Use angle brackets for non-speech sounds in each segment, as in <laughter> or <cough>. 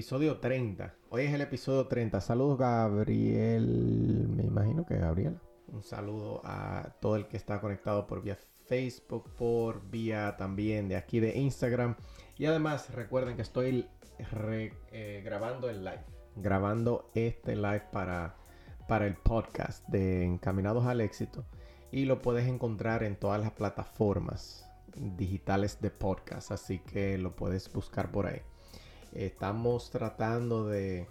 Episodio 30. Hoy es el episodio 30. Saludos Gabriel. Me imagino que Gabriel. Un saludo a todo el que está conectado por vía Facebook, por vía también de aquí de Instagram. Y además recuerden que estoy eh, grabando el live. Grabando este live para, para el podcast de Encaminados al Éxito. Y lo puedes encontrar en todas las plataformas digitales de podcast. Así que lo puedes buscar por ahí. Estamos tratando de,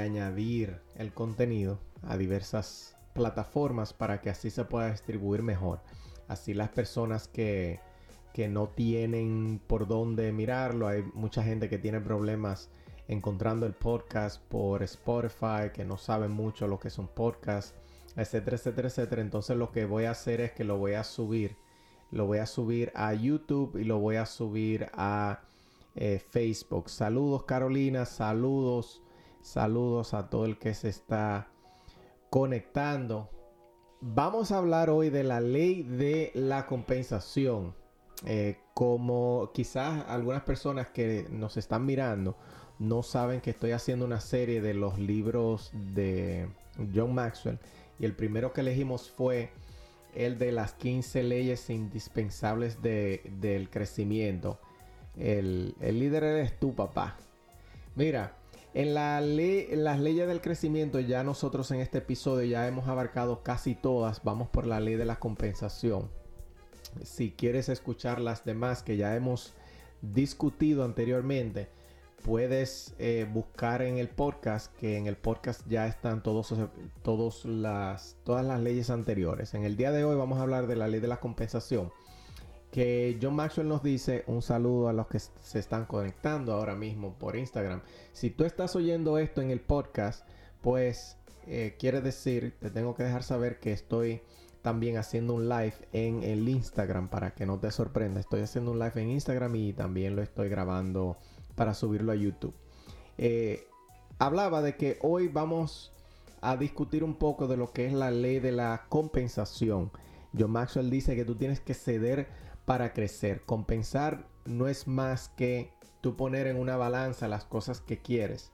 añadir el contenido a diversas plataformas para que así se pueda distribuir mejor. Así las personas que, que no tienen por dónde mirarlo, hay mucha gente que tiene problemas encontrando el podcast por Spotify, que no saben mucho lo que son podcasts, etcétera, etcétera, etcétera. Entonces lo que voy a hacer es que lo voy a subir. Lo voy a subir a YouTube y lo voy a subir a eh, Facebook. Saludos Carolina, saludos, saludos a todo el que se está conectando. Vamos a hablar hoy de la ley de la compensación. Eh, como quizás algunas personas que nos están mirando no saben que estoy haciendo una serie de los libros de John Maxwell y el primero que elegimos fue el de las 15 leyes indispensables del crecimiento. El, líder eres tú, papá. Mira, en, la en las leyes del crecimiento ya nosotros en este episodio ya hemos abarcado casi todas. Vamos por la ley de la compensación. Si quieres escuchar las demás que ya hemos discutido anteriormente, puedes eh, buscar en el podcast, que en el podcast ya están todos, todos las, todas las leyes anteriores. En el día de hoy vamos a hablar de la ley de la compensación que John Maxwell nos dice un saludo a los que se están conectando ahora mismo por Instagram. Si tú estás oyendo esto en el podcast, pues eh, quiere decir, te tengo que dejar saber que estoy también haciendo un live en el Instagram para que no te sorprenda. Estoy haciendo un live en Instagram y también lo estoy grabando para subirlo a YouTube. Eh, hablaba de que hoy vamos a discutir un poco de lo que es la ley de la compensación. John Maxwell dice que tú tienes que ceder para crecer. Compensar no es más que tú poner en una balanza las cosas que quieres.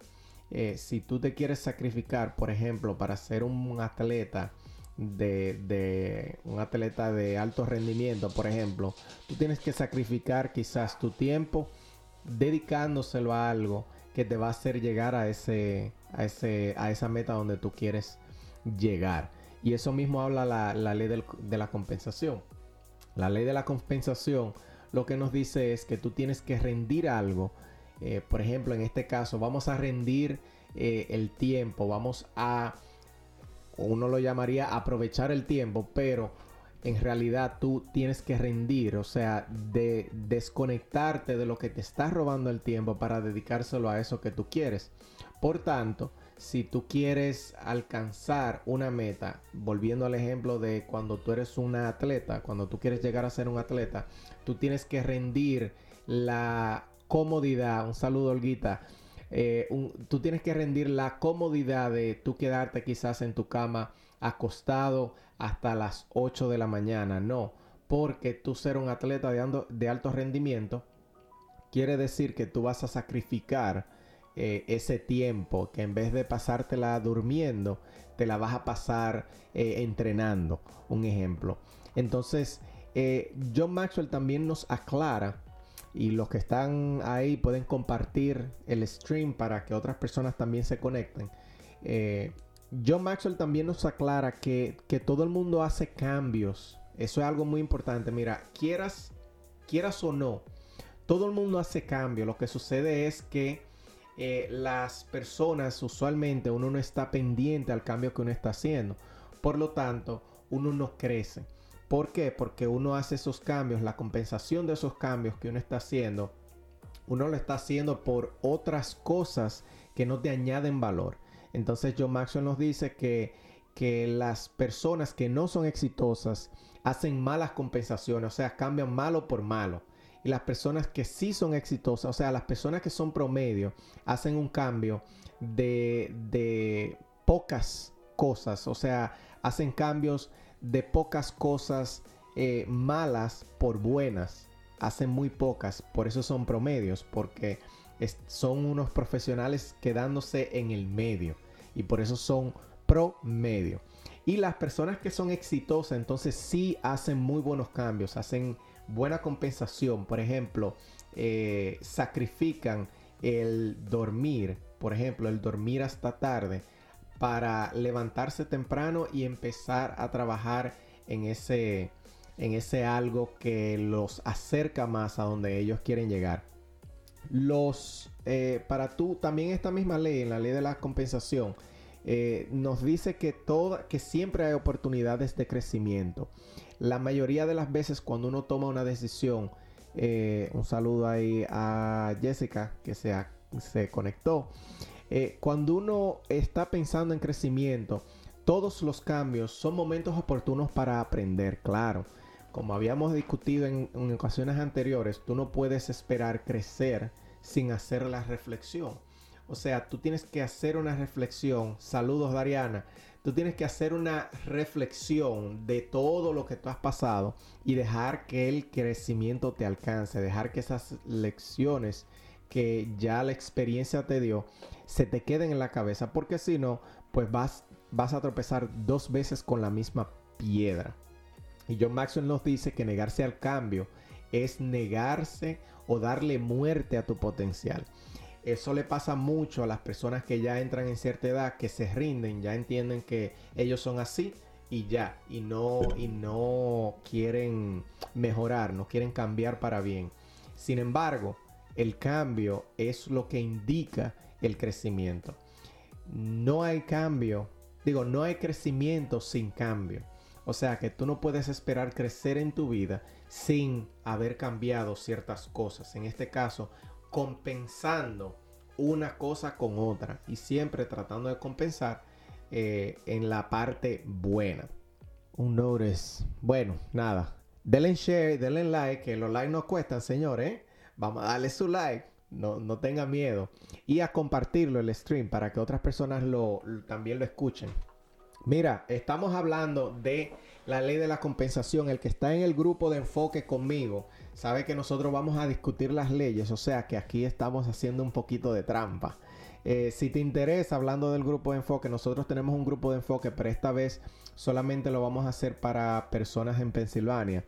Eh, si tú te quieres sacrificar, por ejemplo, para ser un atleta de, un atleta de alto rendimiento, por ejemplo, tú tienes que sacrificar quizás tu tiempo dedicándoselo a algo que te va a hacer llegar a ese, a ese, a esa meta donde tú quieres llegar. Y eso mismo habla la, ley de la compensación. La ley de la compensación lo que nos dice es que tú tienes que rendir algo. Eh, por ejemplo, en este caso, vamos a rendir eh, el tiempo, vamos a, uno lo llamaría aprovechar el tiempo, pero en realidad tú tienes que rendir, o sea, de desconectarte de lo que te está robando el tiempo para dedicárselo a eso que tú quieres. Por tanto, si tú quieres alcanzar una meta, volviendo al ejemplo de cuando tú eres una atleta, cuando tú quieres llegar a ser un atleta, tú tienes que rendir la comodidad, un saludo Olguita, eh, tú tienes que rendir la comodidad de tú quedarte quizás en tu cama acostado hasta las 8 de la mañana, no, porque tú ser un atleta de, de alto rendimiento quiere decir que tú vas a sacrificar eh, ese tiempo que en vez de pasártela durmiendo, te la vas a pasar eh, entrenando. Un ejemplo. Entonces, eh, John Maxwell también nos aclara y los que están ahí pueden compartir el stream para que otras personas también se conecten. John Maxwell también nos aclara que, que, todo el mundo hace cambios. Eso es algo muy importante. Mira, quieras, quieras o no, todo el mundo hace cambios. Lo que sucede es que eh, las personas usualmente uno no está pendiente al cambio que uno está haciendo. Por lo tanto, uno no crece. ¿Por qué? Porque uno hace esos cambios, la compensación de esos cambios que uno está haciendo, uno lo está haciendo por otras cosas que no te añaden valor. Entonces John Maxwell nos dice que, que las personas que no son exitosas hacen malas compensaciones, o sea, cambian malo por malo. Y las personas que sí son exitosas, o sea, las personas que son promedio, hacen un cambio de, de pocas cosas, o sea, hacen cambios de pocas cosas eh, malas por buenas. Hacen muy pocas, por eso son promedios, porque son unos profesionales quedándose en el medio y por eso son promedio. Y las personas que son exitosas entonces sí hacen muy buenos cambios, hacen buena compensación. Por ejemplo, eh, sacrifican el dormir, por ejemplo, el dormir hasta tarde para levantarse temprano y empezar a trabajar en ese, en ese algo que los acerca más a donde ellos quieren llegar. Los, eh, para tú, también esta misma ley, en la ley de la compensación, eh, nos dice que, toda, que siempre hay oportunidades de crecimiento. La mayoría de las veces cuando uno toma una decisión, eh, un saludo ahí a Jessica que se, se conectó. Eh, cuando uno está pensando en crecimiento, todos los cambios son momentos oportunos para aprender, claro. Como habíamos discutido en, en ocasiones anteriores, tú no puedes esperar crecer sin hacer la reflexión. O sea, tú tienes que hacer una reflexión. Saludos, Dariana. Tú tienes que hacer una reflexión de todo lo que tú has pasado y dejar que el crecimiento te alcance, dejar que esas lecciones que ya la experiencia te dio se te queden en la cabeza, porque si no, pues vas, vas a tropezar dos veces con la misma piedra. Y John Maxwell nos dice que negarse al cambio es negarse o darle muerte a tu potencial. Eso le pasa mucho a las personas que ya entran en cierta edad, que se rinden, ya entienden que ellos son así y ya, y no, y no quieren mejorar, no quieren cambiar para bien. Sin embargo, el cambio es lo que indica el crecimiento. No hay cambio, digo, no hay crecimiento sin cambio. O sea que tú no puedes esperar crecer en tu vida sin haber cambiado ciertas cosas. En este caso, compensando una cosa con otra y siempre tratando de compensar eh, en la parte buena. Un notice. Bueno, nada. Denle share, denle like, que los likes no cuestan, señores. ¿eh? Vamos a darle su like. No, no tenga miedo. Y a compartirlo el stream para que otras personas lo, también lo escuchen. Mira, estamos hablando de la ley de la compensación. El que está en el grupo de enfoque conmigo sabe que nosotros vamos a discutir las leyes, o sea que aquí estamos haciendo un poquito de trampa. Eh, si te interesa, hablando del grupo de enfoque, nosotros tenemos un grupo de enfoque, pero esta vez solamente lo vamos a hacer para personas en Pensilvania.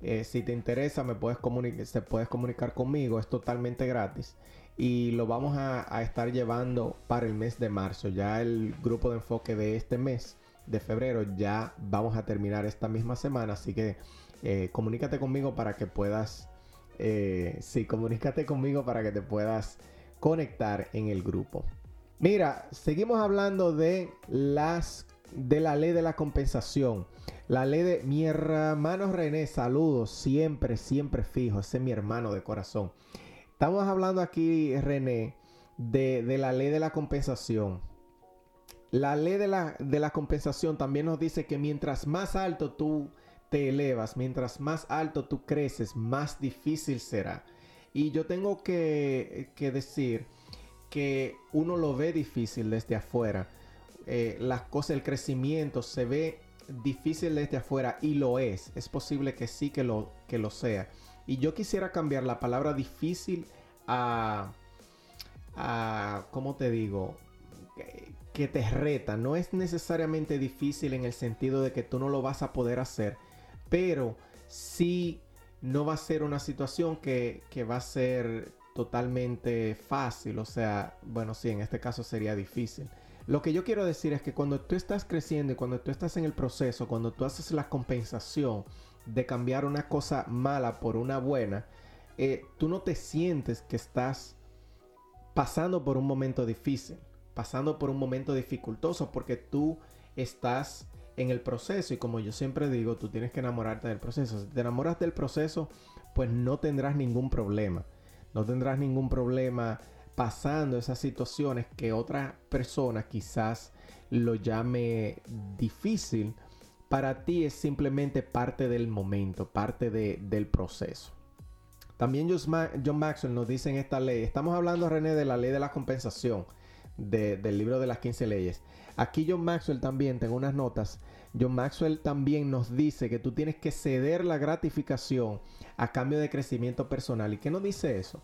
Eh, si te interesa, me puedes comunicar, te puedes comunicar conmigo, es totalmente gratis. Y lo vamos a estar llevando para el mes de marzo. Ya el grupo de enfoque de este mes de febrero ya vamos a terminar esta misma semana, así que eh, comunícate conmigo para que puedas, eh, sí, comunícate conmigo para que te puedas conectar en el grupo. Mira, seguimos hablando de las de la ley de la compensación. La ley de mi hermano René, saludos, siempre, siempre fijo, ese es mi hermano de corazón. Estamos hablando aquí, René, de, de la ley de la compensación. La ley de la, de la compensación también nos dice que mientras más alto tú te elevas, mientras más alto tú creces, más difícil será. Y yo tengo que, decir que uno lo ve difícil desde afuera. Eh, las cosas, el crecimiento se ve difícil desde afuera y lo es. Es posible que sí que lo, que lo sea. Y yo quisiera cambiar la palabra difícil a, a ¿cómo te digo? Que te reta. No es necesariamente difícil en el sentido de que tú no lo vas a poder hacer pero sí no va a ser una situación que, va a ser totalmente fácil, o sea, bueno, sí, en este caso sería difícil. Lo que yo quiero decir es que cuando tú estás creciendo y cuando tú estás en el proceso, cuando tú haces la compensación de cambiar una cosa mala por una buena, eh, tú no te sientes que estás pasando por un momento difícil, pasando por un momento dificultoso, porque tú estás en el proceso y como yo siempre digo, tú tienes que enamorarte del proceso. Si te enamoras del proceso, pues no tendrás ningún problema. No tendrás ningún problema pasando esas situaciones que otra persona quizás lo llame difícil. Para ti es simplemente parte del momento, parte del proceso. También John Maxwell nos dice en esta ley, estamos hablando René de la ley de la compensación del libro de las 15 leyes. Aquí John Maxwell también, tengo unas notas, John Maxwell también nos dice que tú tienes que ceder la gratificación a cambio de crecimiento personal. ¿Y qué nos dice eso?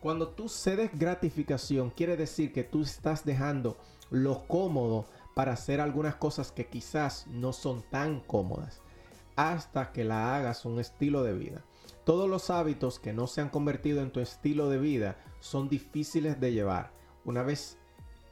Cuando tú cedes gratificación, quiere decir que tú estás dejando lo cómodo para hacer algunas cosas que quizás no son tan cómodas hasta que la hagas un estilo de vida. Todos los hábitos que no se han convertido en tu estilo de vida son difíciles de llevar. Una vez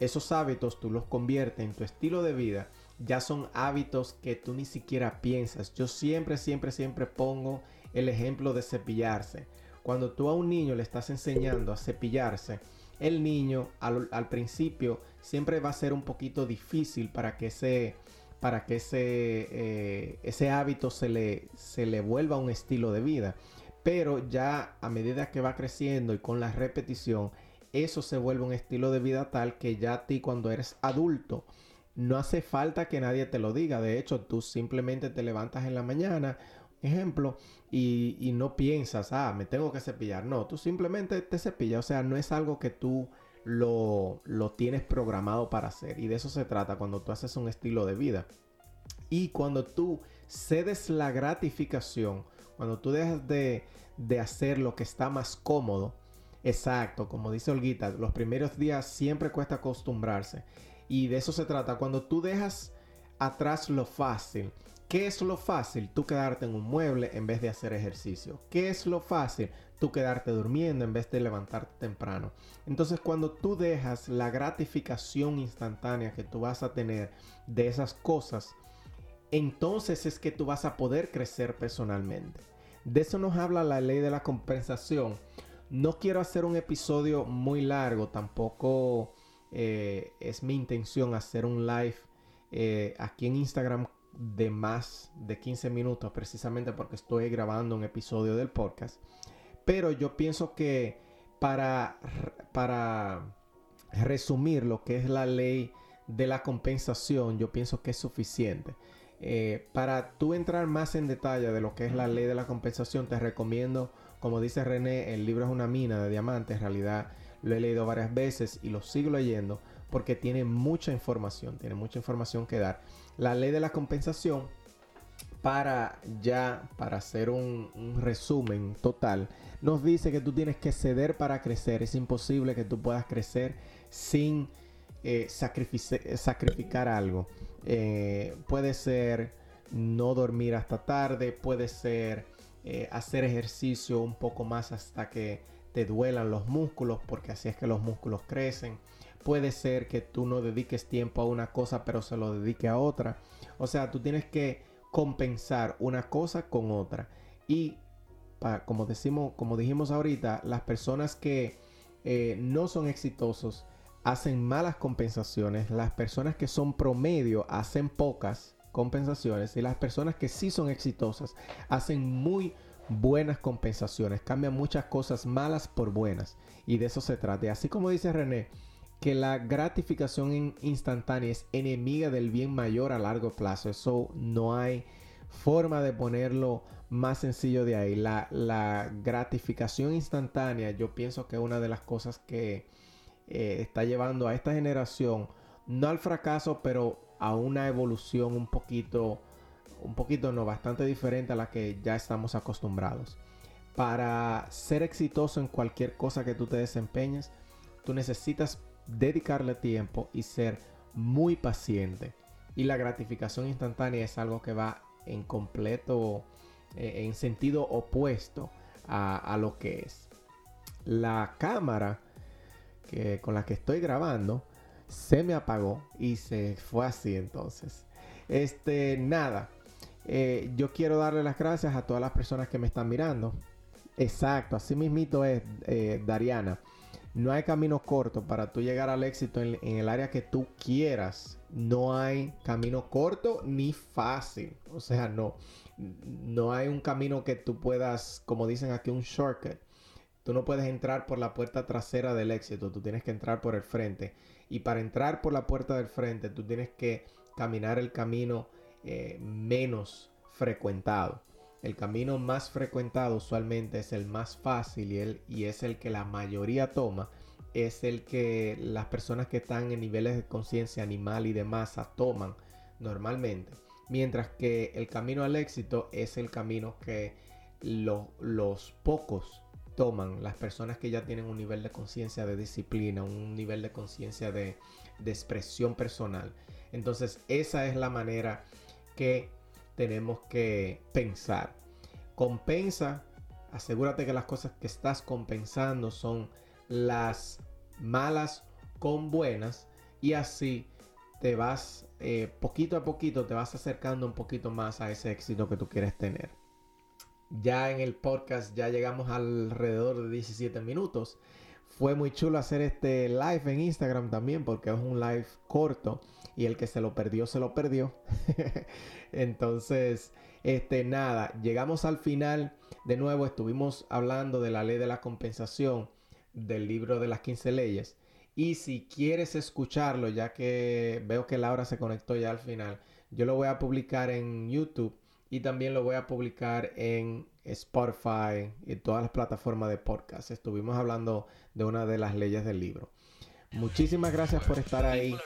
esos hábitos tú los conviertes en tu estilo de vida, ya son hábitos que tú ni siquiera piensas. Yo siempre, siempre, siempre pongo el ejemplo de cepillarse. Cuando tú a un niño le estás enseñando a cepillarse, el niño al, principio siempre va a ser un poquito difícil para que ese, para que ese, eh, ese hábito se le, se le vuelva un estilo de vida. Pero ya a medida que va creciendo y con la repetición, eso se vuelve un estilo de vida tal que ya a ti cuando eres adulto no hace falta que nadie te lo diga. De hecho, tú simplemente te levantas en la mañana, ejemplo, y, no piensas, ah, me tengo que cepillar. No, tú simplemente te cepillas. O sea, no es algo que tú lo, lo tienes programado para hacer. Y de eso se trata cuando tú haces un estilo de vida. Y cuando tú cedes la gratificación, cuando tú dejas de, de hacer lo que está más cómodo, Exacto, como dice Olguita, los primeros días siempre cuesta acostumbrarse. Y de eso se trata. Cuando tú dejas atrás lo fácil. ¿Qué es lo fácil? Tú quedarte en un mueble en vez de hacer ejercicio. ¿Qué es lo fácil? Tú quedarte durmiendo en vez de levantarte temprano. Entonces cuando tú dejas la gratificación instantánea que tú vas a tener de esas cosas, entonces es que tú vas a poder crecer personalmente. De eso nos habla la ley de la compensación no quiero hacer un episodio muy largo, tampoco eh, es mi intención hacer un live eh, aquí en Instagram de más de 15 minutos, precisamente porque estoy grabando un episodio del podcast. Pero yo pienso que para, para resumir lo que es la ley de la compensación, yo pienso que es suficiente. Eh, para tú entrar más en detalle de lo que es la ley de la compensación, te recomiendo como dice René, el libro es una mina de diamantes. En realidad lo he leído varias veces y lo sigo leyendo porque tiene mucha información, tiene mucha información que dar. La ley de la compensación, para ya, para hacer un, resumen total, nos dice que tú tienes que ceder para crecer. Es imposible que tú puedas crecer sin eh, sacrificar algo. Eh, puede ser no dormir hasta tarde, puede ser eh, hacer ejercicio un poco más hasta que te duelan los músculos, porque así es que los músculos crecen. Puede ser que tú no dediques tiempo a una cosa, pero se lo dedique a otra. O sea, tú tienes que compensar una cosa con otra. Y como, decimos, como dijimos ahorita, las personas que eh, no son exitosos hacen malas compensaciones. Las personas que son promedio hacen pocas compensaciones y las personas que sí son exitosas hacen muy buenas compensaciones, cambian muchas cosas malas por buenas y de eso se trata. Así como dice René, que la gratificación instantánea es enemiga del bien mayor a largo plazo, eso no hay forma de ponerlo más sencillo de ahí. La, la gratificación instantánea yo pienso que es una de las cosas que eh, está llevando a esta generación, no al fracaso, pero a una evolución un poquito, un poquito no, bastante diferente a la que ya estamos acostumbrados. Para ser exitoso en cualquier cosa que tú te desempeñes, tú necesitas dedicarle tiempo y ser muy paciente. Y la gratificación instantánea es algo que va en completo, eh, en sentido opuesto a, a, lo que es. La cámara que, con la que estoy grabando se me apagó y se fue así entonces. Este, nada. Eh, yo quiero darle las gracias a todas las personas que me están mirando. Exacto, así mismito es, eh, Dariana. no hay camino corto para tú llegar al éxito en, el área que tú quieras. No hay camino corto ni fácil. O sea, no. No hay un camino que tú puedas, como dicen aquí, un shortcut. Tú no puedes entrar por la puerta trasera del éxito, tú tienes que entrar por el frente. Y para entrar por la puerta del frente, tú tienes que caminar el camino eh, menos frecuentado. El camino más frecuentado usualmente es el más fácil y, el, y es el que la mayoría toma. Es el que las personas que están en niveles de conciencia animal y de masa toman normalmente. Mientras que el camino al éxito es el camino que los pocos toman, las personas que ya tienen un nivel de conciencia de disciplina, un nivel de conciencia de, expresión personal. Entonces esa es la manera que tenemos que pensar. Compensa, asegúrate que las cosas que estás compensando son las malas con buenas y así te vas eh, poquito a poquito, te vas acercando un poquito más a ese éxito que tú quieres tener. Ya en el podcast ya llegamos alrededor de 17 minutos. Fue muy chulo hacer este live en Instagram también porque es un live corto y el que se lo perdió se lo perdió. <laughs> Entonces, este nada, llegamos al final. De nuevo estuvimos hablando de la ley de la compensación del libro de las 15 leyes. Y si quieres escucharlo, ya que veo que Laura se conectó ya al final, yo lo voy a publicar en YouTube y también lo voy a publicar en Spotify y todas las plataformas de podcast. Estuvimos hablando de una de las leyes del libro. Muchísimas gracias por estar ahí.